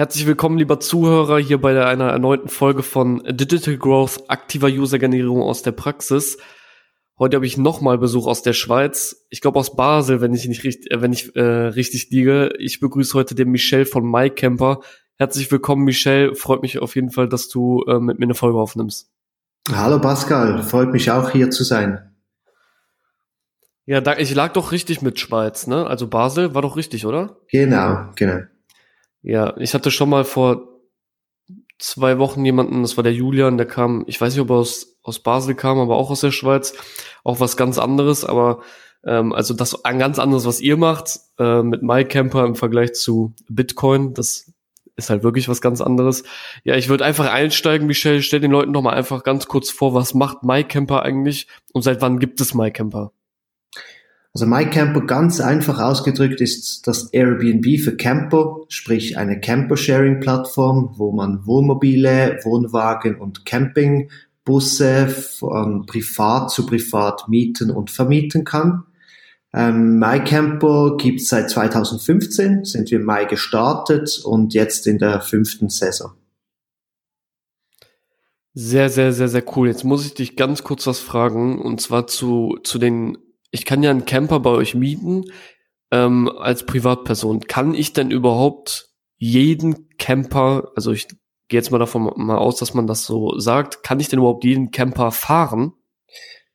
Herzlich willkommen, lieber Zuhörer, hier bei einer erneuten Folge von Digital Growth, aktiver User-Generierung aus der Praxis. Heute habe ich nochmal Besuch aus der Schweiz. Ich glaube aus Basel, wenn ich nicht richtig, äh, wenn ich äh, richtig liege. Ich begrüße heute den Michel von MyCamper. Herzlich willkommen, Michel. Freut mich auf jeden Fall, dass du äh, mit mir eine Folge aufnimmst. Hallo Pascal, freut mich auch hier zu sein. Ja, da, ich lag doch richtig mit Schweiz, ne? Also Basel war doch richtig, oder? Genau, genau. Ja, ich hatte schon mal vor zwei Wochen jemanden, das war der Julian, der kam, ich weiß nicht, ob er aus, aus Basel kam, aber auch aus der Schweiz, auch was ganz anderes, aber ähm, also das ein ganz anderes, was ihr macht, äh, mit MyCamper im Vergleich zu Bitcoin, das ist halt wirklich was ganz anderes. Ja, ich würde einfach einsteigen, Michelle, stell den Leuten doch mal einfach ganz kurz vor, was macht MyCamper eigentlich und seit wann gibt es MyCamper? Also MyCamper ganz einfach ausgedrückt ist das Airbnb für Camper, sprich eine Camper-Sharing-Plattform, wo man Wohnmobile, Wohnwagen und Campingbusse von privat zu privat mieten und vermieten kann. Ähm, MyCamper gibt es seit 2015, sind wir im Mai gestartet und jetzt in der fünften Saison. Sehr, sehr, sehr, sehr cool. Jetzt muss ich dich ganz kurz was fragen und zwar zu, zu den ich kann ja einen Camper bei euch mieten ähm, als Privatperson. Kann ich denn überhaupt jeden Camper, also ich gehe jetzt mal davon mal aus, dass man das so sagt, kann ich denn überhaupt jeden Camper fahren?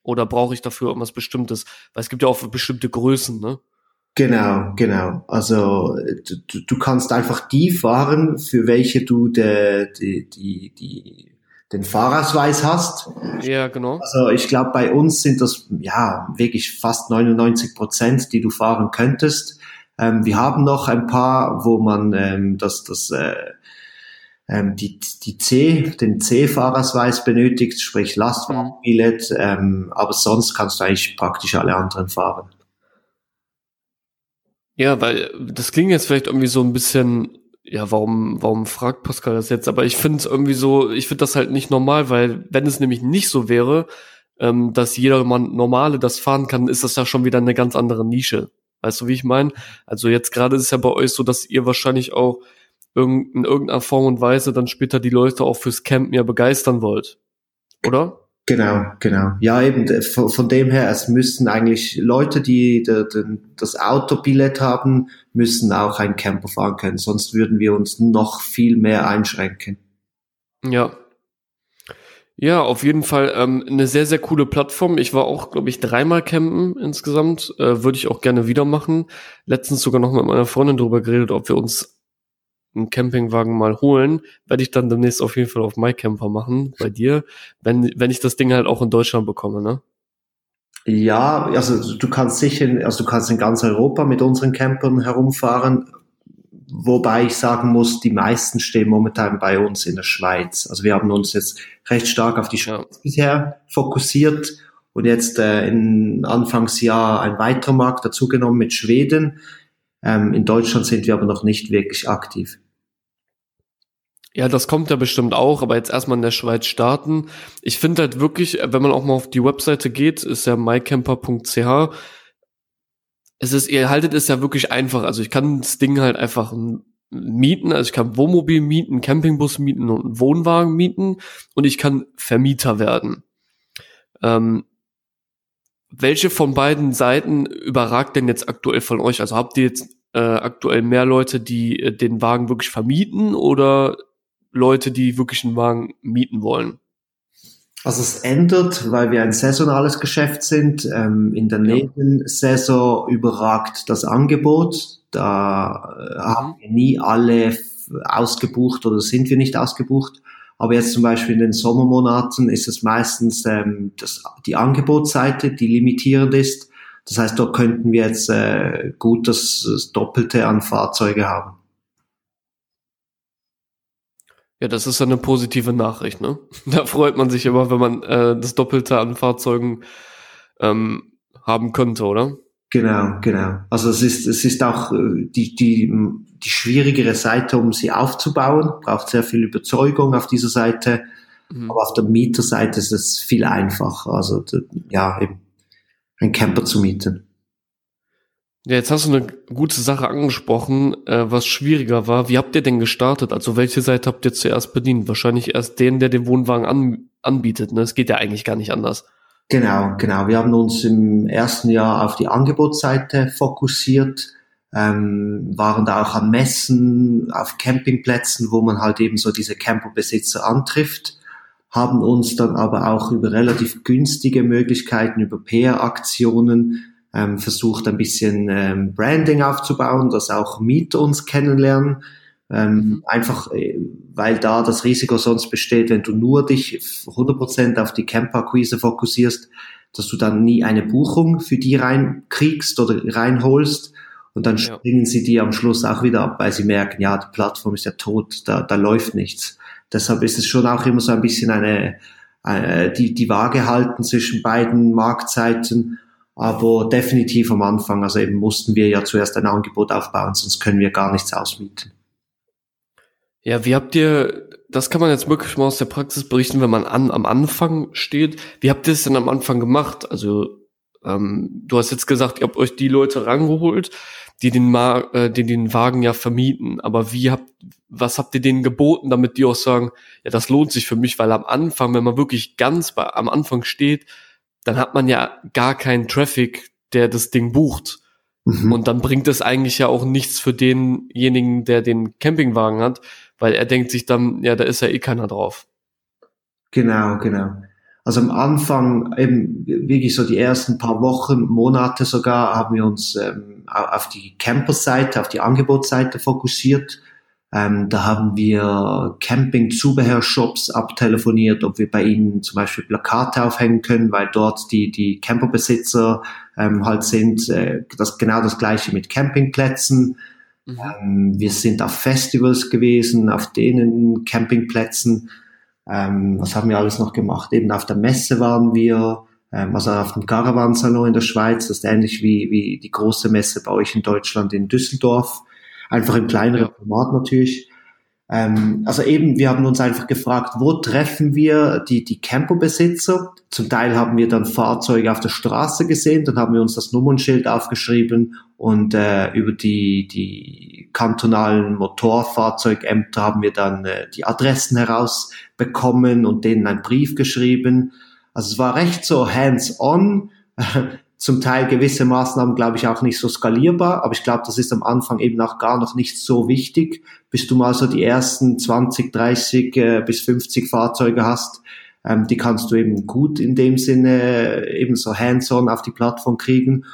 Oder brauche ich dafür irgendwas Bestimmtes? Weil es gibt ja auch bestimmte Größen, ne? Genau, genau. Also du, du kannst einfach die fahren, für welche du de, die, die, die den Fahrausweis hast. Ja, genau. Also ich glaube, bei uns sind das ja wirklich fast 99 Prozent, die du fahren könntest. Ähm, wir haben noch ein paar, wo man ähm, das, das äh, ähm, die, die C, den C-Fahrausweis benötigt, sprich Lastwagenbillett, mhm. ähm, aber sonst kannst du eigentlich praktisch alle anderen fahren. Ja, weil das klingt jetzt vielleicht irgendwie so ein bisschen ja, warum, warum fragt Pascal das jetzt? Aber ich finde es irgendwie so, ich finde das halt nicht normal, weil wenn es nämlich nicht so wäre, ähm, dass jedermann normale das fahren kann, ist das ja schon wieder eine ganz andere Nische. Weißt du, wie ich meine? Also jetzt gerade ist es ja bei euch so, dass ihr wahrscheinlich auch in irgendeiner Form und Weise dann später die Leute auch fürs Campen ja begeistern wollt. Oder? Genau, genau. Ja, eben von, von dem her, es müssen eigentlich Leute, die das Autobillett haben, müssen auch ein Camper fahren können, sonst würden wir uns noch viel mehr einschränken. Ja. Ja, auf jeden Fall ähm, eine sehr, sehr coole Plattform. Ich war auch, glaube ich, dreimal campen insgesamt. Äh, Würde ich auch gerne wieder machen. Letztens sogar noch mit meiner Freundin drüber geredet, ob wir uns einen Campingwagen mal holen, werde ich dann demnächst auf jeden Fall auf MyCamper machen, bei dir, wenn, wenn ich das Ding halt auch in Deutschland bekomme, ne? Ja, also du kannst sicher, also du kannst in ganz Europa mit unseren Campern herumfahren, wobei ich sagen muss, die meisten stehen momentan bei uns in der Schweiz. Also wir haben uns jetzt recht stark auf die Schweiz ja. bisher fokussiert und jetzt äh, in Anfangsjahr ein weiterer Markt dazugenommen mit Schweden. Ähm, in Deutschland sind wir aber noch nicht wirklich aktiv. Ja, das kommt ja bestimmt auch, aber jetzt erstmal in der Schweiz starten. Ich finde halt wirklich, wenn man auch mal auf die Webseite geht, ist ja mycamper.ch. Es ist, ihr haltet es ja wirklich einfach. Also ich kann das Ding halt einfach mieten, also ich kann Wohnmobil mieten, Campingbus mieten und einen Wohnwagen mieten und ich kann Vermieter werden. Ähm, welche von beiden Seiten überragt denn jetzt aktuell von euch? Also habt ihr jetzt äh, aktuell mehr Leute, die äh, den Wagen wirklich vermieten oder Leute, die wirklich einen Wagen mieten wollen? Also es ändert, weil wir ein saisonales Geschäft sind. Ähm, in der ja. Nebensaison überragt das Angebot. Da äh, haben wir nie alle ausgebucht oder sind wir nicht ausgebucht. Aber jetzt zum Beispiel in den Sommermonaten ist es meistens ähm, das, die Angebotsseite, die limitierend ist. Das heißt, dort könnten wir jetzt äh, gut das, das Doppelte an Fahrzeuge haben. Ja, das ist eine positive Nachricht, ne? Da freut man sich immer, wenn man äh, das Doppelte an Fahrzeugen ähm, haben könnte, oder? Genau, genau. Also es ist, es ist auch äh, die, die, die schwierigere Seite, um sie aufzubauen, braucht sehr viel Überzeugung auf dieser Seite. Mhm. Aber auf der Mieterseite ist es viel einfacher. Also ja, eben ein Camper zu mieten. Ja, jetzt hast du eine gute Sache angesprochen, äh, was schwieriger war. Wie habt ihr denn gestartet? Also welche Seite habt ihr zuerst bedient? Wahrscheinlich erst den, der den Wohnwagen an, anbietet. Ne? Es geht ja eigentlich gar nicht anders. Genau, genau. Wir haben uns im ersten Jahr auf die Angebotsseite fokussiert, ähm, waren da auch an Messen, auf Campingplätzen, wo man halt eben so diese Camperbesitzer antrifft, haben uns dann aber auch über relativ günstige Möglichkeiten, über PR-Aktionen ähm, versucht, ein bisschen ähm, Branding aufzubauen, dass auch Mieter uns kennenlernen. Ähm, mhm. Einfach, äh, weil da das Risiko sonst besteht, wenn du nur dich 100% auf die Camper-Akquise fokussierst, dass du dann nie eine Buchung für die reinkriegst oder reinholst und dann ja. springen sie die am Schluss auch wieder ab, weil sie merken, ja, die Plattform ist ja tot, da, da läuft nichts. Deshalb ist es schon auch immer so ein bisschen eine, eine die, die Waage halten zwischen beiden Marktzeiten aber definitiv am Anfang, also eben mussten wir ja zuerst ein Angebot aufbauen, sonst können wir gar nichts ausmieten. Ja, wie habt ihr, das kann man jetzt wirklich mal aus der Praxis berichten, wenn man an, am Anfang steht. Wie habt ihr es denn am Anfang gemacht? Also, ähm, du hast jetzt gesagt, ihr habt euch die Leute rangeholt, die den, Ma äh, die den Wagen ja vermieten. Aber wie habt, was habt ihr denen geboten, damit die auch sagen, ja, das lohnt sich für mich, weil am Anfang, wenn man wirklich ganz bei, am Anfang steht, dann hat man ja gar keinen Traffic, der das Ding bucht. Mhm. Und dann bringt es eigentlich ja auch nichts für denjenigen, der den Campingwagen hat, weil er denkt sich dann, ja, da ist ja eh keiner drauf. Genau, genau. Also am Anfang, eben wirklich so die ersten paar Wochen, Monate sogar, haben wir uns ähm, auf die Camper-Seite, auf die Angebotsseite fokussiert ähm, da haben wir Camping-Zubehörshops abtelefoniert, ob wir bei ihnen zum Beispiel Plakate aufhängen können, weil dort die, die Camperbesitzer ähm, halt sind. Äh, das genau das gleiche mit Campingplätzen. Mhm. Ähm, wir sind auf Festivals gewesen, auf denen Campingplätzen. Ähm, was haben wir alles noch gemacht? Eben auf der Messe waren wir, ähm, also auf dem Caravansalon in der Schweiz, das ist ähnlich wie, wie die große Messe bei euch in Deutschland in Düsseldorf einfach im kleineren Format natürlich. Ähm, also eben, wir haben uns einfach gefragt, wo treffen wir die, die Camperbesitzer? Zum Teil haben wir dann Fahrzeuge auf der Straße gesehen, dann haben wir uns das Nummernschild aufgeschrieben und äh, über die, die kantonalen Motorfahrzeugämter haben wir dann äh, die Adressen herausbekommen und denen einen Brief geschrieben. Also es war recht so hands-on zum Teil gewisse Maßnahmen, glaube ich, auch nicht so skalierbar, aber ich glaube, das ist am Anfang eben auch gar noch nicht so wichtig, bis du mal so die ersten 20, 30 äh, bis 50 Fahrzeuge hast. Ähm, die kannst du eben gut in dem Sinne äh, eben so hands-on auf die Plattform kriegen.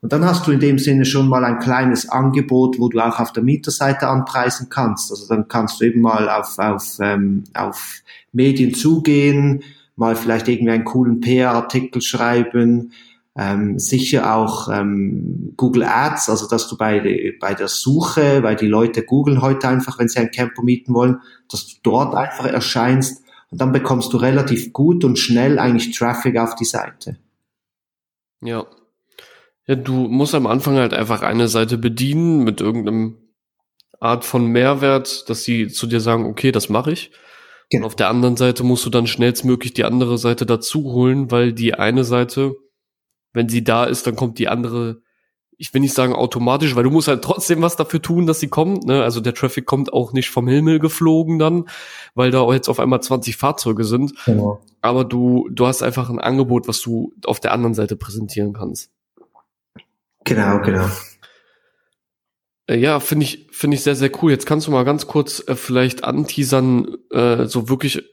Und dann hast du in dem Sinne schon mal ein kleines Angebot, wo du auch auf der Mieterseite anpreisen kannst. Also dann kannst du eben mal auf, auf, ähm, auf Medien zugehen, mal vielleicht irgendwie einen coolen PR-Artikel schreiben, ähm, sicher auch ähm, Google Ads, also dass du bei, bei der Suche, weil die Leute googeln heute einfach, wenn sie einen Camper mieten wollen, dass du dort einfach erscheinst und dann bekommst du relativ gut und schnell eigentlich Traffic auf die Seite. Ja. Ja, du musst am Anfang halt einfach eine Seite bedienen mit irgendeinem Art von Mehrwert, dass sie zu dir sagen, okay, das mache ich. Genau. Und auf der anderen Seite musst du dann schnellstmöglich die andere Seite dazu holen, weil die eine Seite wenn sie da ist, dann kommt die andere, ich will nicht sagen automatisch, weil du musst halt trotzdem was dafür tun, dass sie kommt. Ne? Also der Traffic kommt auch nicht vom Himmel geflogen dann, weil da jetzt auf einmal 20 Fahrzeuge sind. Genau. Aber du, du hast einfach ein Angebot, was du auf der anderen Seite präsentieren kannst. Genau, genau. Äh, ja, finde ich, finde ich sehr, sehr cool. Jetzt kannst du mal ganz kurz äh, vielleicht anteasern, äh, so wirklich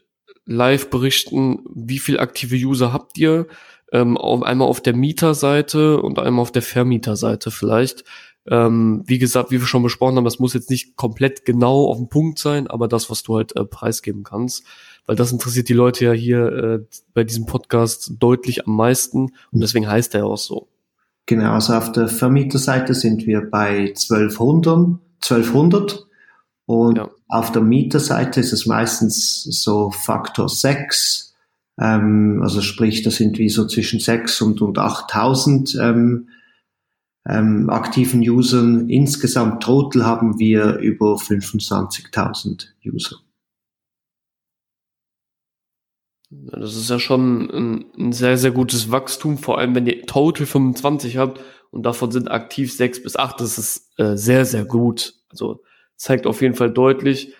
live berichten, wie viel aktive User habt ihr? Ähm, auf, einmal auf der Mieterseite und einmal auf der Vermieterseite vielleicht. Ähm, wie gesagt, wie wir schon besprochen haben, das muss jetzt nicht komplett genau auf den Punkt sein, aber das, was du halt äh, preisgeben kannst, weil das interessiert die Leute ja hier äh, bei diesem Podcast deutlich am meisten und deswegen heißt er auch so. Genau, also auf der Vermieterseite sind wir bei 1200, 1200 und ja. auf der Mieterseite ist es meistens so Faktor 6 ähm, also sprich, das sind wie so zwischen 6 und, und 8.000 ähm, ähm, aktiven Usern. Insgesamt total haben wir über 25.000 User. Das ist ja schon ein, ein, sehr, sehr gutes Wachstum, vor allem wenn ihr total 25 habt und davon sind aktiv sechs bis acht. Das ist äh, sehr, sehr gut. Also zeigt auf jeden Fall deutlich,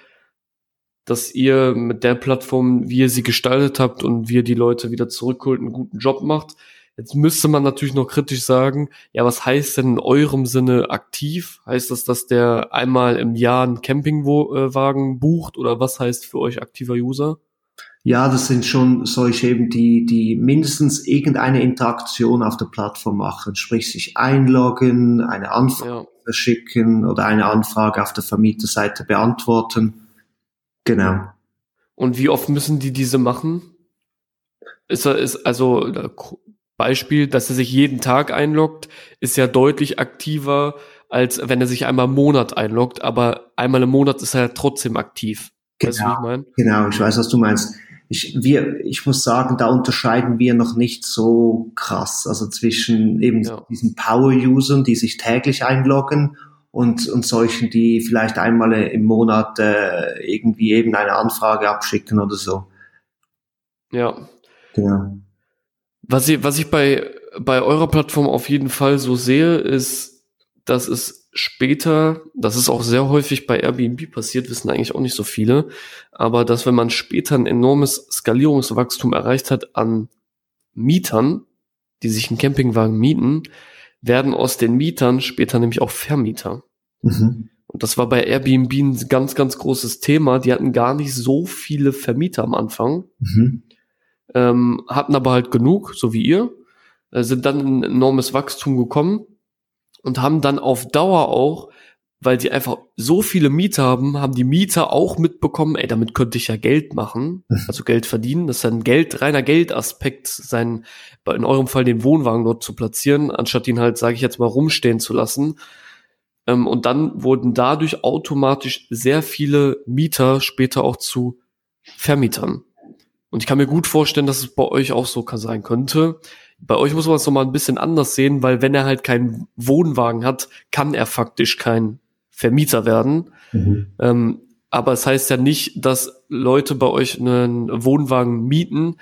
dass ihr mit der Plattform, wie ihr sie gestaltet habt und wie ihr die Leute wieder zurückholt, einen guten Job macht. Jetzt müsste man natürlich noch kritisch sagen, ja, was heißt denn in eurem Sinne aktiv? Heißt das, dass der einmal im Jahr einen Campingwagen bucht oder was heißt für euch aktiver User? Ja, das sind schon solche eben, die, die mindestens irgendeine Interaktion auf der Plattform machen, sprich sich einloggen, eine Anfrage ja. verschicken oder eine Anfrage auf der Vermieterseite beantworten. Genau. Und wie oft müssen die diese machen? Ist er, ist, also, Beispiel, dass er sich jeden Tag einloggt, ist ja deutlich aktiver, als wenn er sich einmal im Monat einloggt, aber einmal im Monat ist er trotzdem aktiv. Genau, weißt du, ich mein? genau, ich weiß, was du meinst. Ich, wir, ich muss sagen, da unterscheiden wir noch nicht so krass, also zwischen eben ja. diesen Power-Usern, die sich täglich einloggen und, und solchen, die vielleicht einmal im Monat äh, irgendwie eben eine Anfrage abschicken oder so. Ja. Genau. Was ich, was ich bei, bei eurer Plattform auf jeden Fall so sehe, ist, dass es später, das ist auch sehr häufig bei Airbnb passiert, wissen eigentlich auch nicht so viele, aber dass wenn man später ein enormes Skalierungswachstum erreicht hat an Mietern, die sich einen Campingwagen mieten, werden aus den Mietern später nämlich auch Vermieter. Mhm. Und das war bei Airbnb ein ganz, ganz großes Thema. Die hatten gar nicht so viele Vermieter am Anfang. Mhm ähm, hatten aber halt genug, so wie ihr, äh, sind dann in ein enormes Wachstum gekommen und haben dann auf Dauer auch, weil sie einfach so viele Mieter haben, haben die Mieter auch mitbekommen, ey, damit könnte ich ja Geld machen, also Geld verdienen. Das ist ein Geld, reiner Geldaspekt, sein, in eurem Fall den Wohnwagen dort zu platzieren, anstatt ihn halt, sage ich jetzt mal, rumstehen zu lassen. Ähm, und dann wurden dadurch automatisch sehr viele Mieter später auch zu Vermietern. Und ich kann mir gut vorstellen, dass es bei euch auch so sein könnte. Bei euch muss man es nochmal ein bisschen anders sehen, weil wenn er halt keinen Wohnwagen hat, kann er faktisch kein Vermieter werden. Mhm. Ähm, aber es heißt ja nicht, dass Leute bei euch einen Wohnwagen mieten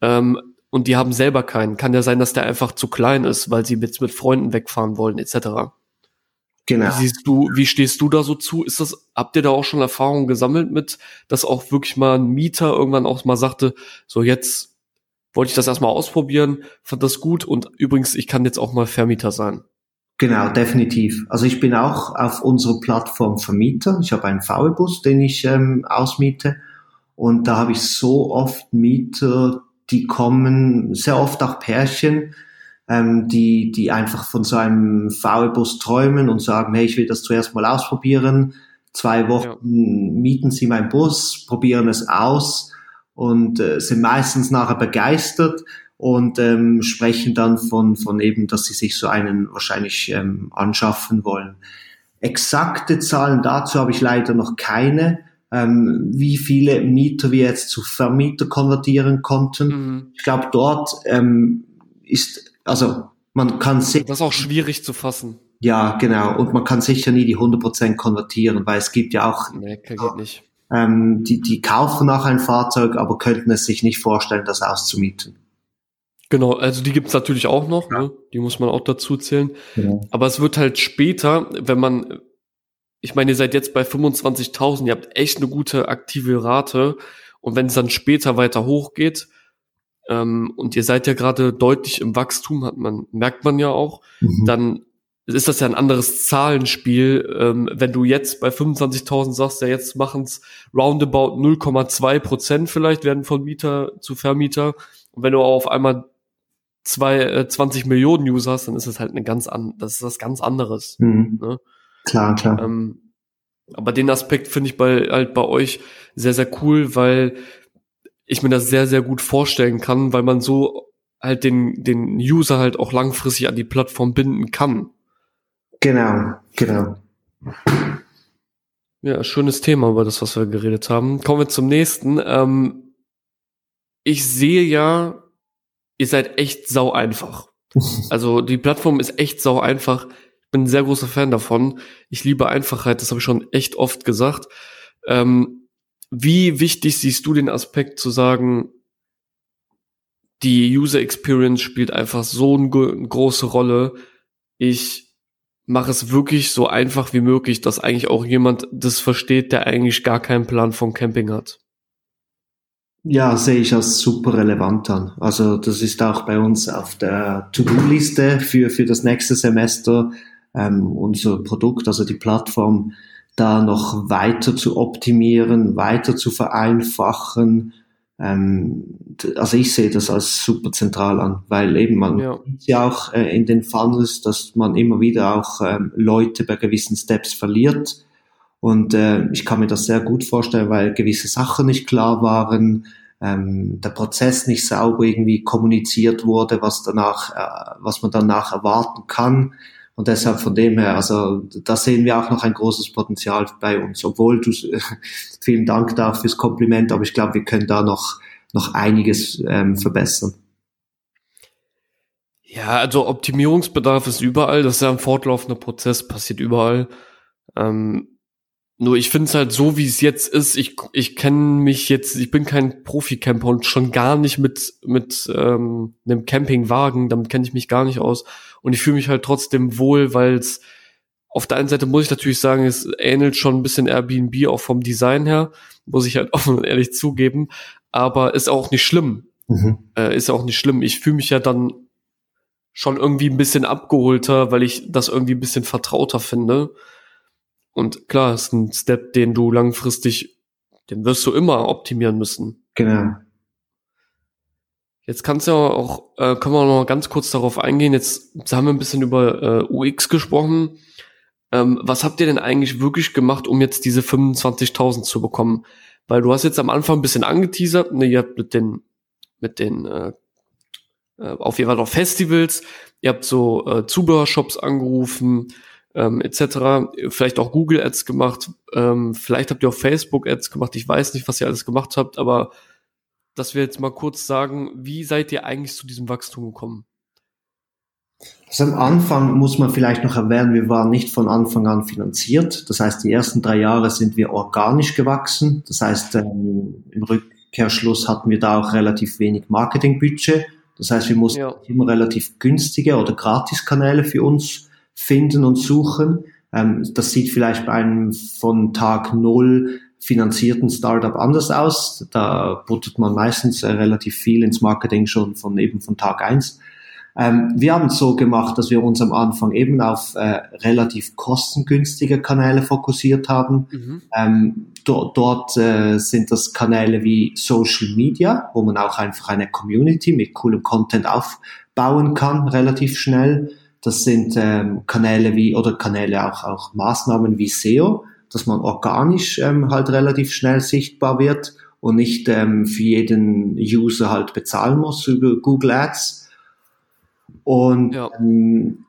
ähm, und die haben selber keinen. Kann ja sein, dass der einfach zu klein ist, weil sie jetzt mit Freunden wegfahren wollen, etc. Genau. Wie siehst du, wie stehst du da so zu? Ist das, habt ihr da auch schon Erfahrungen gesammelt mit, dass auch wirklich mal ein Mieter irgendwann auch mal sagte, so jetzt wollte ich das erstmal ausprobieren, fand das gut und übrigens, ich kann jetzt auch mal Vermieter sein. Genau, definitiv. Also ich bin auch auf unserer Plattform Vermieter. Ich habe einen VW-Bus, den ich ähm, ausmiete. Und da habe ich so oft Mieter, die kommen, sehr oft auch Pärchen, ähm, die, die einfach von so einem VW-Bus träumen und sagen, hey, ich will das zuerst mal ausprobieren. Zwei Wochen ja. mieten sie meinen Bus, probieren es aus und äh, sind meistens nachher begeistert und ähm, sprechen dann von, von eben, dass sie sich so einen wahrscheinlich ähm, anschaffen wollen. Exakte Zahlen dazu habe ich leider noch keine, ähm, wie viele Mieter wir jetzt zu Vermieter konvertieren konnten. Mhm. Ich glaube, dort ähm, ist also man kann sich. Das ist auch schwierig zu fassen. Ja, genau. Und man kann sicher nie die 100% konvertieren, weil es gibt ja auch. Nee. Ähm, die, die kaufen nach ein Fahrzeug, aber könnten es sich nicht vorstellen, das auszumieten. Genau, also die gibt's natürlich auch noch, ja. ne? die muss man auch dazu zählen. Genau. Aber es wird halt später, wenn man, ich meine, ihr seid jetzt bei 25.000, ihr habt echt eine gute aktive Rate. Und wenn es dann später weiter hochgeht, ähm, und ihr seid ja gerade deutlich im Wachstum, hat man, merkt man ja auch, mhm. dann ist das ja ein anderes Zahlenspiel. Ähm, wenn du jetzt bei 25.000 sagst, ja jetzt machen es roundabout 0,2 Prozent vielleicht werden von Mieter zu Vermieter. Und wenn du auf einmal zwei, äh, 20 Millionen User hast, dann ist das halt eine ganz an, das ist was ganz anderes. Mhm. Ne? Klar, klar. Ähm, aber den Aspekt finde ich bei, halt bei euch sehr, sehr cool, weil ich mir das sehr, sehr gut vorstellen kann, weil man so halt den, den User halt auch langfristig an die Plattform binden kann. Genau, genau. Ja, schönes Thema über das, was wir geredet haben. Kommen wir zum nächsten. Ähm, ich sehe ja, ihr seid echt sau einfach. Also die Plattform ist echt sau einfach. Ich bin ein sehr großer Fan davon. Ich liebe Einfachheit, das habe ich schon echt oft gesagt. Ähm, wie wichtig siehst du den Aspekt zu sagen, die User Experience spielt einfach so eine große Rolle, ich mache es wirklich so einfach wie möglich, dass eigentlich auch jemand das versteht, der eigentlich gar keinen Plan vom Camping hat. Ja, sehe ich als super relevant an. Also das ist auch bei uns auf der To-Do-Liste für, für das nächste Semester ähm, unser Produkt, also die Plattform, da noch weiter zu optimieren, weiter zu vereinfachen. Ähm, also ich sehe das als super zentral an, weil eben man ja, ja auch äh, in den Funnels, dass man immer wieder auch ähm, Leute bei gewissen Steps verliert und äh, ich kann mir das sehr gut vorstellen, weil gewisse Sachen nicht klar waren, ähm, der Prozess nicht sauber irgendwie kommuniziert wurde, was danach, äh, was man danach erwarten kann. Und deshalb von dem her, also da sehen wir auch noch ein großes Potenzial bei uns. Obwohl du vielen Dank da fürs Kompliment, aber ich glaube, wir können da noch noch einiges ähm, verbessern. Ja, also Optimierungsbedarf ist überall. Das ist ja ein fortlaufender Prozess, passiert überall. Ähm, nur ich finde es halt so, wie es jetzt ist. Ich, ich kenne mich jetzt, ich bin kein Profi-Camper und schon gar nicht mit, mit ähm, einem Campingwagen. Damit kenne ich mich gar nicht aus. Und ich fühle mich halt trotzdem wohl, weil es auf der einen Seite muss ich natürlich sagen, es ähnelt schon ein bisschen Airbnb auch vom Design her, muss ich halt offen und ehrlich zugeben. Aber ist auch nicht schlimm. Mhm. Äh, ist auch nicht schlimm. Ich fühle mich ja dann schon irgendwie ein bisschen abgeholter, weil ich das irgendwie ein bisschen vertrauter finde. Und klar, ist ein Step, den du langfristig, den wirst du immer optimieren müssen. Genau. Jetzt kannst du ja auch, äh, können wir noch ganz kurz darauf eingehen. Jetzt, haben wir ein bisschen über äh, UX gesprochen. Ähm, was habt ihr denn eigentlich wirklich gemacht, um jetzt diese 25.000 zu bekommen? Weil du hast jetzt am Anfang ein bisschen angeteasert, ne, ihr habt mit den, mit den, äh, äh auf jeden Fall noch Festivals, ihr habt so äh, Zubehörshops angerufen, ähm, etc. Vielleicht auch Google Ads gemacht, ähm, vielleicht habt ihr auch Facebook Ads gemacht. Ich weiß nicht, was ihr alles gemacht habt, aber dass wir jetzt mal kurz sagen, wie seid ihr eigentlich zu diesem Wachstum gekommen? Also am Anfang muss man vielleicht noch erwähnen, wir waren nicht von Anfang an finanziert. Das heißt, die ersten drei Jahre sind wir organisch gewachsen. Das heißt, ähm, im Rückkehrschluss hatten wir da auch relativ wenig Marketingbudget. Das heißt, wir mussten ja. immer relativ günstige oder Gratiskanäle für uns finden und suchen. Ähm, das sieht vielleicht bei einem von Tag Null finanzierten Startup anders aus. Da buttert man meistens äh, relativ viel ins Marketing schon von eben von Tag eins. Ähm, wir haben es so gemacht, dass wir uns am Anfang eben auf äh, relativ kostengünstige Kanäle fokussiert haben. Mhm. Ähm, do dort äh, sind das Kanäle wie Social Media, wo man auch einfach eine Community mit coolem Content aufbauen kann, relativ schnell. Das sind ähm, Kanäle wie oder Kanäle auch auch Maßnahmen wie SEO, dass man organisch ähm, halt relativ schnell sichtbar wird und nicht ähm, für jeden User halt bezahlen muss über Google Ads. Und ja. ähm,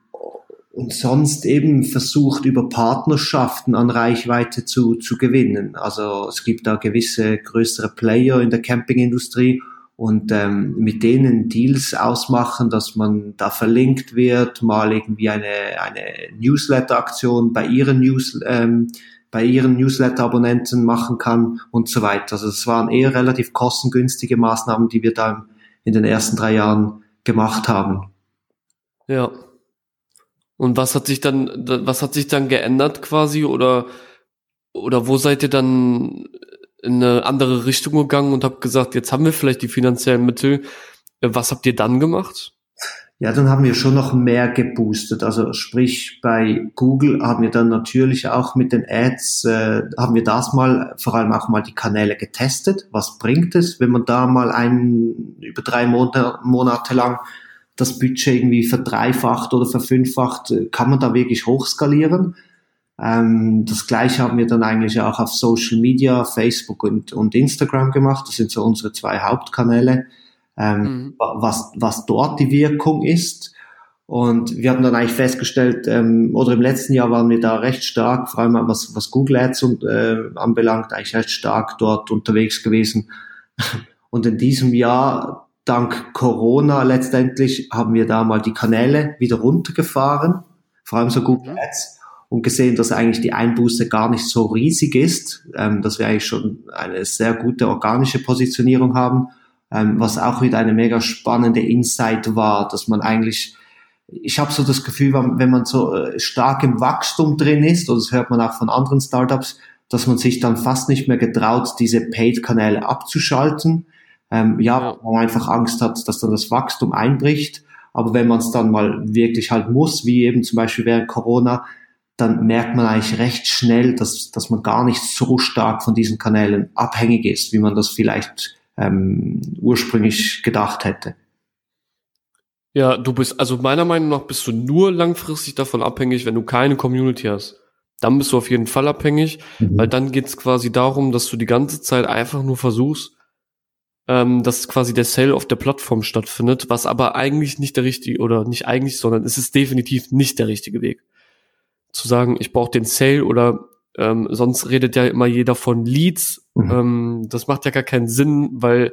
und sonst eben versucht über Partnerschaften an Reichweite zu, zu gewinnen. Also es gibt da gewisse größere Player in der Campingindustrie und ähm, mit denen Deals ausmachen, dass man da verlinkt wird, mal irgendwie eine, eine Newsletter-Aktion bei ihren News, ähm, bei ihren Newsletter-Abonnenten machen kann und so weiter. Also es waren eher relativ kostengünstige Maßnahmen, die wir da in den ersten drei Jahren gemacht haben. Ja. Und was hat sich dann, was hat sich dann geändert quasi oder, oder wo seid ihr dann in eine andere Richtung gegangen und habt gesagt, jetzt haben wir vielleicht die finanziellen Mittel. Äh, was habt ihr dann gemacht? Ja, dann haben wir schon noch mehr geboostet. Also sprich, bei Google haben wir dann natürlich auch mit den Ads, äh, haben wir das mal, vor allem auch mal die Kanäle getestet. Was bringt es, wenn man da mal ein, über drei Monate, Monate lang das Budget irgendwie verdreifacht oder verfünffacht, kann man da wirklich hochskalieren? Ähm, das gleiche haben wir dann eigentlich auch auf Social Media, Facebook und, und Instagram gemacht. Das sind so unsere zwei Hauptkanäle, ähm, mhm. was, was dort die Wirkung ist. Und wir haben dann eigentlich festgestellt, ähm, oder im letzten Jahr waren wir da recht stark, vor allem was, was Google Ads und, äh, anbelangt, eigentlich recht stark dort unterwegs gewesen. Und in diesem Jahr, dank Corona letztendlich, haben wir da mal die Kanäle wieder runtergefahren, vor allem so Google mhm. Ads und gesehen, dass eigentlich die Einbuße gar nicht so riesig ist, ähm, dass wir eigentlich schon eine sehr gute organische Positionierung haben, ähm, was auch wieder eine mega spannende Insight war, dass man eigentlich ich habe so das Gefühl, wenn man so äh, stark im Wachstum drin ist, oder das hört man auch von anderen Startups, dass man sich dann fast nicht mehr getraut, diese Paid-Kanäle abzuschalten. Ähm, ja, ja, man einfach Angst hat, dass dann das Wachstum einbricht. Aber wenn man es dann mal wirklich halt muss, wie eben zum Beispiel während Corona, dann merkt man eigentlich recht schnell, dass, dass man gar nicht so stark von diesen Kanälen abhängig ist, wie man das vielleicht ähm, ursprünglich gedacht hätte. Ja, du bist, also meiner Meinung nach bist du nur langfristig davon abhängig, wenn du keine Community hast. Dann bist du auf jeden Fall abhängig, mhm. weil dann geht's quasi darum, dass du die ganze Zeit einfach nur versuchst, ähm, dass quasi der Sale auf der Plattform stattfindet, was aber eigentlich nicht der richtige, oder nicht eigentlich, sondern es ist definitiv nicht der richtige Weg. Zu sagen, ich brauche den Sale oder ähm, sonst redet ja immer jeder von Leads. Mhm. Ähm, das macht ja gar keinen Sinn, weil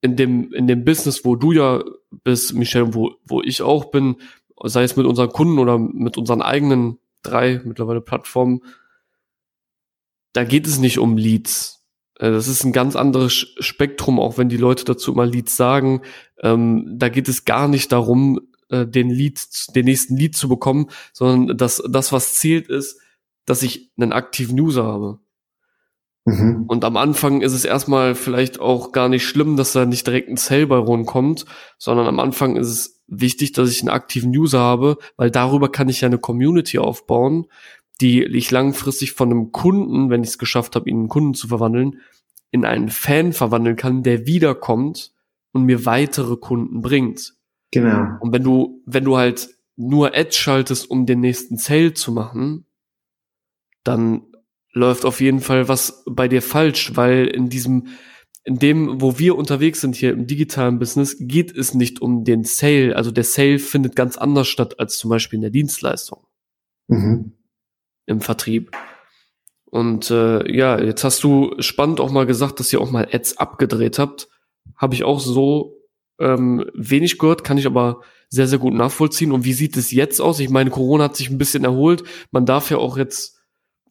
in dem, in dem Business, wo du ja bist, Michelle, wo, wo ich auch bin, sei es mit unseren Kunden oder mit unseren eigenen drei mittlerweile Plattformen, da geht es nicht um Leads. Äh, das ist ein ganz anderes Spektrum, auch wenn die Leute dazu immer Leads sagen. Ähm, da geht es gar nicht darum, äh, den Lead, den nächsten Lead zu bekommen, sondern das, das, was zählt, ist, dass ich einen aktiven User habe. Mhm. Und am Anfang ist es erstmal vielleicht auch gar nicht schlimm, dass da nicht direkt ein Sale bei rumkommt, sondern am Anfang ist es wichtig, dass ich einen aktiven User habe, weil darüber kann ich ja eine Community aufbauen, die ich langfristig von einem Kunden, wenn ich es geschafft habe, ihn in einen Kunden zu verwandeln, in einen Fan verwandeln kann, der wiederkommt und mir weitere Kunden bringt. Genau. Und wenn du, wenn du halt nur Ads schaltest, um den nächsten Sale zu machen, dann läuft auf jeden Fall was bei dir falsch, weil in diesem, in dem, wo wir unterwegs sind hier im digitalen Business, geht es nicht um den Sale. Also der Sale findet ganz anders statt als zum Beispiel in der Dienstleistung. Mhm. Im Vertrieb. Und äh, ja, jetzt hast du spannend auch mal gesagt, dass ihr auch mal Ads abgedreht habt. Habe ich auch so ähm, wenig gehört, kann ich aber sehr, sehr gut nachvollziehen. Und wie sieht es jetzt aus? Ich meine, Corona hat sich ein bisschen erholt. Man darf ja auch jetzt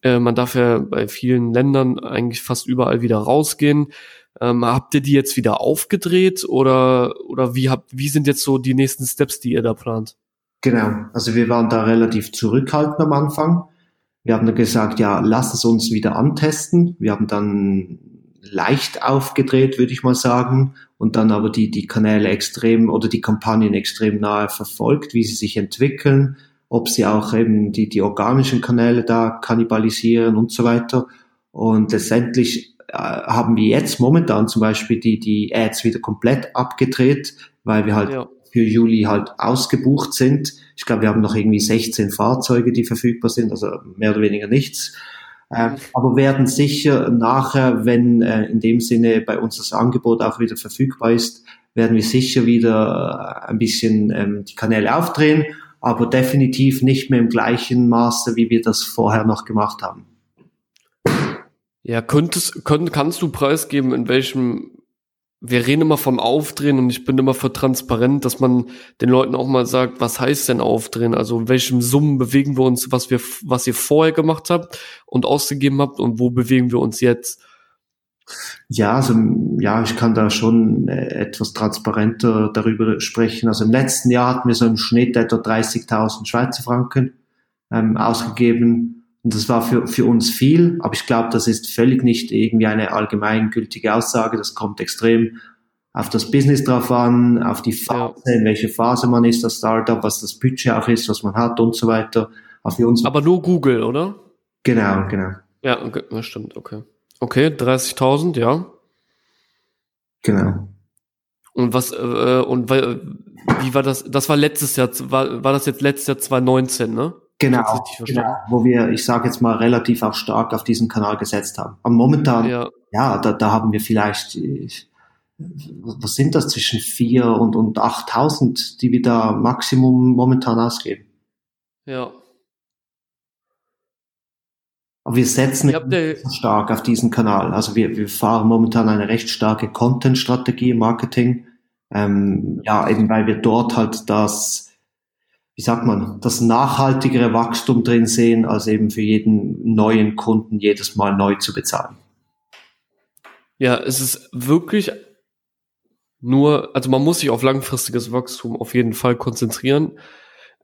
äh, man darf ja bei vielen Ländern eigentlich fast überall wieder rausgehen. Ähm, habt ihr die jetzt wieder aufgedreht oder, oder wie habt, wie sind jetzt so die nächsten Steps, die ihr da plant? Genau. Also wir waren da relativ zurückhaltend am Anfang. Wir haben dann gesagt, ja, lass es uns wieder antesten. Wir haben dann leicht aufgedreht, würde ich mal sagen, und dann aber die, die Kanäle extrem oder die Kampagnen extrem nahe verfolgt, wie sie sich entwickeln, ob sie auch eben die, die organischen Kanäle da kannibalisieren und so weiter. Und letztendlich äh, haben wir jetzt momentan zum Beispiel die, die Ads wieder komplett abgedreht, weil wir halt ja. für Juli halt ausgebucht sind. Ich glaube, wir haben noch irgendwie 16 Fahrzeuge, die verfügbar sind, also mehr oder weniger nichts. Äh, aber werden sicher nachher, wenn äh, in dem Sinne bei uns das Angebot auch wieder verfügbar ist, werden wir sicher wieder äh, ein bisschen ähm, die Kanäle aufdrehen aber definitiv nicht mehr im gleichen Maße, wie wir das vorher noch gemacht haben. Ja, könntest, könnt, kannst du preisgeben, in welchem, wir reden immer vom Aufdrehen und ich bin immer für transparent, dass man den Leuten auch mal sagt, was heißt denn Aufdrehen? Also in welchem Summen bewegen wir uns, was wir, was ihr vorher gemacht habt und ausgegeben habt und wo bewegen wir uns jetzt? Ja, also ja, ich kann da schon äh, etwas transparenter darüber sprechen. Also im letzten Jahr hatten wir so im Schnitt etwa 30.000 Schweizer Franken ähm, ausgegeben. Und das war für, für uns viel, aber ich glaube, das ist völlig nicht irgendwie eine allgemeingültige Aussage. Das kommt extrem auf das Business drauf an, auf die Phase, in welche Phase man ist, das Startup, was das Budget auch ist, was man hat und so weiter. Aber, für uns aber nur Google, oder? Genau, genau. Ja, okay, das stimmt, okay. Okay, 30.000, ja. Genau. Und was, äh, und wie war das? Das war letztes Jahr, war, war das jetzt letztes Jahr 2019, ne? Genau, genau, wo wir, ich sage jetzt mal, relativ auch stark auf diesen Kanal gesetzt haben. Aber momentan, ja, ja da, da haben wir vielleicht, was sind das, zwischen vier und, und 8.000, die wir da Maximum momentan ausgeben. Ja, aber wir setzen stark auf diesen Kanal. Also wir, wir fahren momentan eine recht starke Content-Strategie im Marketing. Ähm, ja, eben weil wir dort halt das, wie sagt man, das nachhaltigere Wachstum drin sehen, als eben für jeden neuen Kunden jedes Mal neu zu bezahlen. Ja, es ist wirklich nur, also man muss sich auf langfristiges Wachstum auf jeden Fall konzentrieren.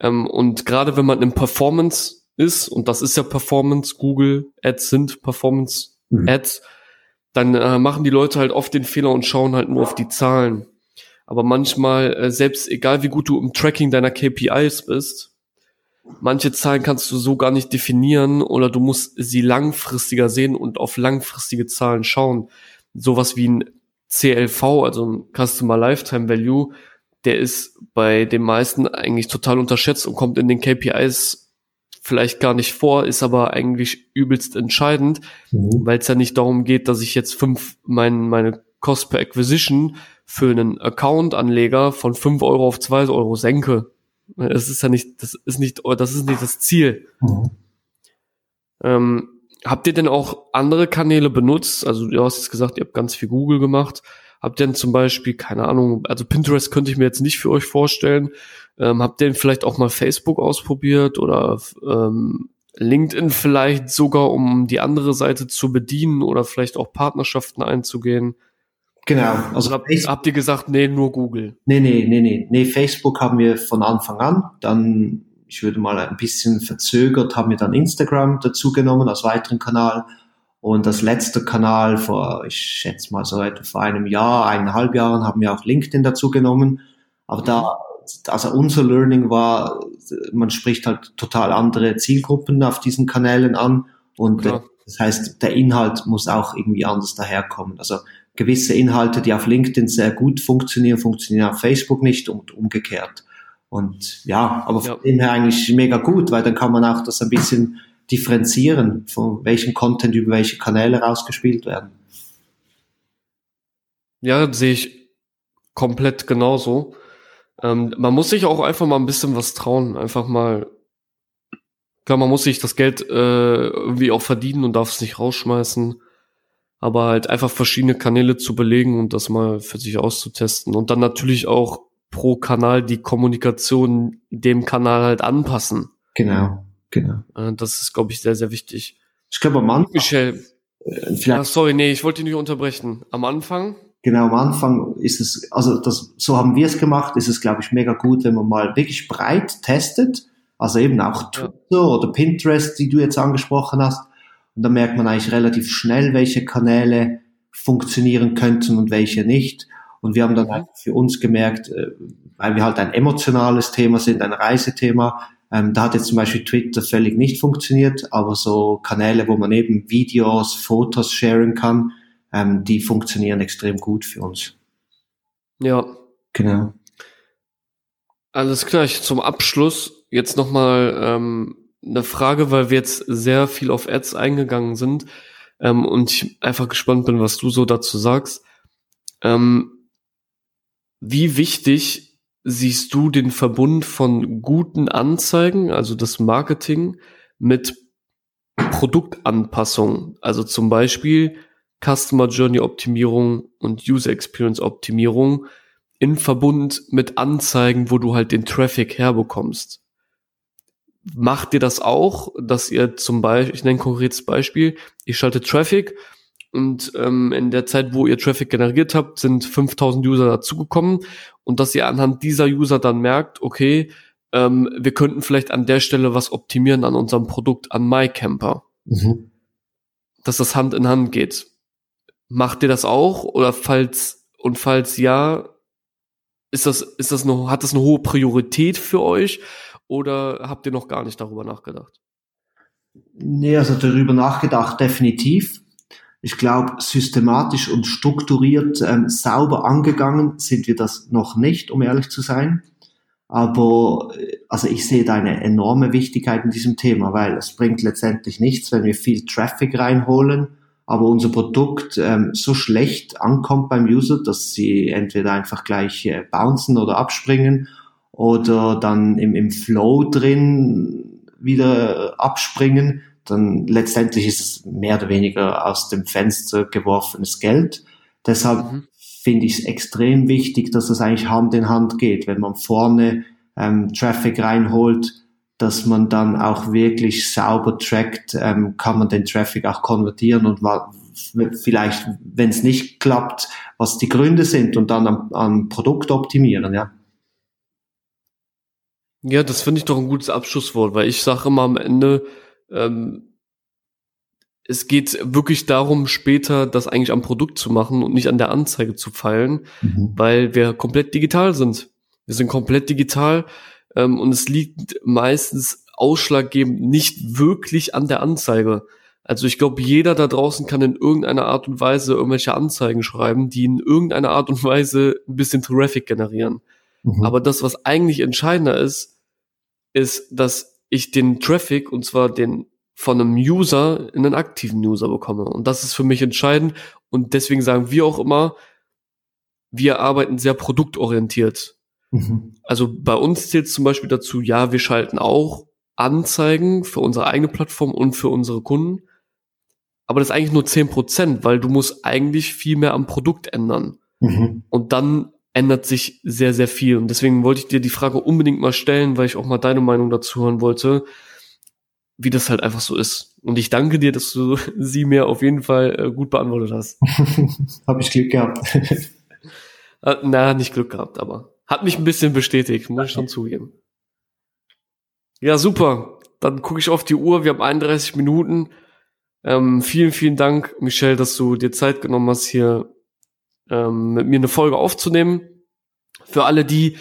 Ähm, und gerade wenn man im Performance ist, und das ist ja Performance, Google Ads sind Performance mhm. Ads, mhm. dann äh, machen die Leute halt oft den Fehler und schauen halt nur auf die Zahlen. Aber manchmal, äh, selbst egal wie gut du im Tracking deiner KPIs bist, manche Zahlen kannst du so gar nicht definieren oder du musst sie langfristiger sehen und auf langfristige Zahlen schauen. Sowas wie ein CLV, also ein Customer Lifetime Value, der ist bei den meisten eigentlich total unterschätzt und kommt in den KPIs vielleicht gar nicht vor, ist aber eigentlich übelst entscheidend, mhm. weil es ja nicht darum geht, dass ich jetzt fünf mein, meine Cost per Acquisition für einen Account-Anleger von fünf Euro auf zwei Euro senke. Das ist ja nicht, das ist nicht, das ist nicht das Ziel. Mhm. Ähm, habt ihr denn auch andere Kanäle benutzt? Also du hast jetzt gesagt, ihr habt ganz viel Google gemacht. Habt ihr denn zum Beispiel, keine Ahnung, also Pinterest könnte ich mir jetzt nicht für euch vorstellen. Ähm, habt ihr denn vielleicht auch mal Facebook ausprobiert oder ähm, LinkedIn vielleicht sogar, um die andere Seite zu bedienen oder vielleicht auch Partnerschaften einzugehen? Genau. Also habt, habt ihr gesagt, nee, nur Google? Nee, nee, nee, nee. Nee, Facebook haben wir von Anfang an. Dann, ich würde mal ein bisschen verzögert, haben wir dann Instagram dazu genommen als weiteren Kanal. Und das letzte Kanal vor, ich schätze mal so etwa vor einem Jahr, eineinhalb Jahren haben wir auch LinkedIn dazu genommen. Aber da, also unser Learning war, man spricht halt total andere Zielgruppen auf diesen Kanälen an. Und Klar. das heißt, der Inhalt muss auch irgendwie anders daherkommen. Also gewisse Inhalte, die auf LinkedIn sehr gut funktionieren, funktionieren auf Facebook nicht und umgekehrt. Und ja, aber von ja. dem her eigentlich mega gut, weil dann kann man auch das ein bisschen differenzieren, von welchem Content über welche Kanäle rausgespielt werden. Ja, sehe ich komplett genauso. Ähm, man muss sich auch einfach mal ein bisschen was trauen, einfach mal. Klar, man muss sich das Geld äh, irgendwie auch verdienen und darf es nicht rausschmeißen. Aber halt einfach verschiedene Kanäle zu belegen und das mal für sich auszutesten. Und dann natürlich auch pro Kanal die Kommunikation dem Kanal halt anpassen. Genau. Genau. Äh, das ist, glaube ich, sehr, sehr wichtig. Ich glaube, am Anfang. Michel. Äh, ja, sorry, nee, ich wollte dich nicht unterbrechen. Am Anfang? Genau, am Anfang ist es, also das, so haben wir es gemacht, ist es, glaube ich, mega gut, wenn man mal wirklich breit testet. Also eben auch Twitter ja. oder Pinterest, die du jetzt angesprochen hast. Und da merkt man eigentlich relativ schnell, welche Kanäle funktionieren könnten und welche nicht. Und wir haben dann einfach für uns gemerkt, äh, weil wir halt ein emotionales Thema sind, ein Reisethema, ähm, da hat jetzt zum Beispiel Twitter völlig nicht funktioniert, aber so Kanäle, wo man eben Videos, Fotos sharen kann, ähm, die funktionieren extrem gut für uns. Ja. Genau. Alles klar, ich zum Abschluss jetzt nochmal ähm, eine Frage, weil wir jetzt sehr viel auf Ads eingegangen sind ähm, und ich einfach gespannt bin, was du so dazu sagst. Ähm, wie wichtig siehst du den Verbund von guten Anzeigen, also das Marketing, mit Produktanpassung, also zum Beispiel Customer Journey Optimierung und User Experience Optimierung in Verbund mit Anzeigen, wo du halt den Traffic herbekommst. Macht ihr das auch, dass ihr zum Beispiel, ich nenne ein konkretes Beispiel, ihr schaltet Traffic und ähm, in der Zeit, wo ihr Traffic generiert habt, sind 5000 User dazugekommen und dass ihr anhand dieser User dann merkt, okay, ähm, wir könnten vielleicht an der Stelle was optimieren an unserem Produkt, an MyCamper. Mhm. Dass das Hand in Hand geht. Macht ihr das auch? Oder falls, und falls ja, ist das, ist das eine, hat das eine hohe Priorität für euch? Oder habt ihr noch gar nicht darüber nachgedacht? Nee, also darüber nachgedacht, definitiv. Ich glaube, systematisch und strukturiert ähm, sauber angegangen sind wir das noch nicht, um ehrlich zu sein. Aber äh, also ich sehe da eine enorme Wichtigkeit in diesem Thema, weil es bringt letztendlich nichts, wenn wir viel Traffic reinholen, aber unser Produkt ähm, so schlecht ankommt beim User, dass sie entweder einfach gleich äh, bouncen oder abspringen oder dann im, im Flow drin wieder abspringen dann letztendlich ist es mehr oder weniger aus dem Fenster geworfenes Geld. Deshalb mhm. finde ich es extrem wichtig, dass das eigentlich Hand in Hand geht. Wenn man vorne ähm, Traffic reinholt, dass man dann auch wirklich sauber trackt, ähm, kann man den Traffic auch konvertieren und vielleicht, wenn es nicht klappt, was die Gründe sind und dann am, am Produkt optimieren, ja. Ja, das finde ich doch ein gutes Abschlusswort, weil ich sage immer am Ende, ähm, es geht wirklich darum, später das eigentlich am Produkt zu machen und nicht an der Anzeige zu feilen, mhm. weil wir komplett digital sind. Wir sind komplett digital ähm, und es liegt meistens ausschlaggebend nicht wirklich an der Anzeige. Also ich glaube, jeder da draußen kann in irgendeiner Art und Weise irgendwelche Anzeigen schreiben, die in irgendeiner Art und Weise ein bisschen Traffic generieren. Mhm. Aber das, was eigentlich entscheidender ist, ist, dass ich den Traffic, und zwar den von einem User in einen aktiven User bekomme. Und das ist für mich entscheidend. Und deswegen sagen wir auch immer, wir arbeiten sehr produktorientiert. Mhm. Also bei uns zählt zum Beispiel dazu, ja, wir schalten auch Anzeigen für unsere eigene Plattform und für unsere Kunden. Aber das ist eigentlich nur zehn Prozent, weil du musst eigentlich viel mehr am Produkt ändern. Mhm. Und dann ändert sich sehr, sehr viel. Und deswegen wollte ich dir die Frage unbedingt mal stellen, weil ich auch mal deine Meinung dazu hören wollte wie das halt einfach so ist. Und ich danke dir, dass du sie mir auf jeden Fall äh, gut beantwortet hast. Habe ich Glück gehabt. äh, na, nicht Glück gehabt, aber hat mich ein bisschen bestätigt, muss ich schon zugeben. Ja, super. Dann gucke ich auf die Uhr, wir haben 31 Minuten. Ähm, vielen, vielen Dank, Michelle, dass du dir Zeit genommen hast, hier ähm, mit mir eine Folge aufzunehmen. Für alle die,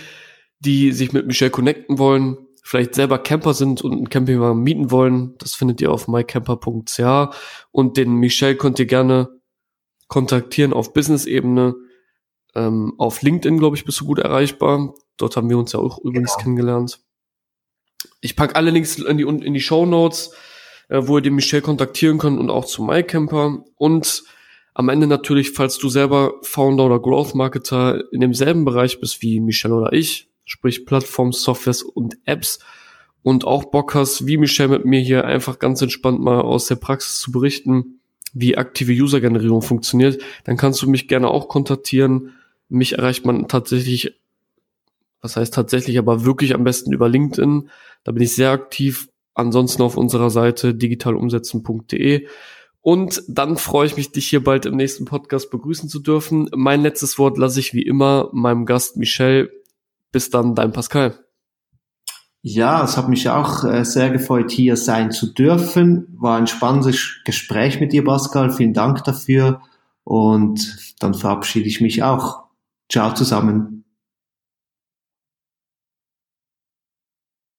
die sich mit Michelle connecten wollen, vielleicht selber Camper sind und einen Campingwagen mieten wollen, das findet ihr auf mycamper.ch und den Michel könnt ihr gerne kontaktieren auf Business-Ebene. Ähm, auf LinkedIn, glaube ich, bist du gut erreichbar. Dort haben wir uns ja auch übrigens genau. kennengelernt. Ich packe alle Links in die, in die Show Notes, äh, wo ihr den Michel kontaktieren könnt und auch zu MyCamper. Und am Ende natürlich, falls du selber Founder oder Growth Marketer in demselben Bereich bist wie Michel oder ich, sprich Plattform, Softwares und Apps und auch Bock hast, wie Michelle mit mir hier einfach ganz entspannt mal aus der Praxis zu berichten, wie aktive User-Generierung funktioniert, dann kannst du mich gerne auch kontaktieren. Mich erreicht man tatsächlich, was heißt tatsächlich, aber wirklich am besten über LinkedIn. Da bin ich sehr aktiv. Ansonsten auf unserer Seite digitalumsetzen.de. Und dann freue ich mich, dich hier bald im nächsten Podcast begrüßen zu dürfen. Mein letztes Wort lasse ich wie immer meinem Gast Michelle. Bis dann, dein Pascal. Ja, es hat mich auch äh, sehr gefreut, hier sein zu dürfen. War ein spannendes Gespräch mit dir, Pascal. Vielen Dank dafür. Und dann verabschiede ich mich auch. Ciao zusammen.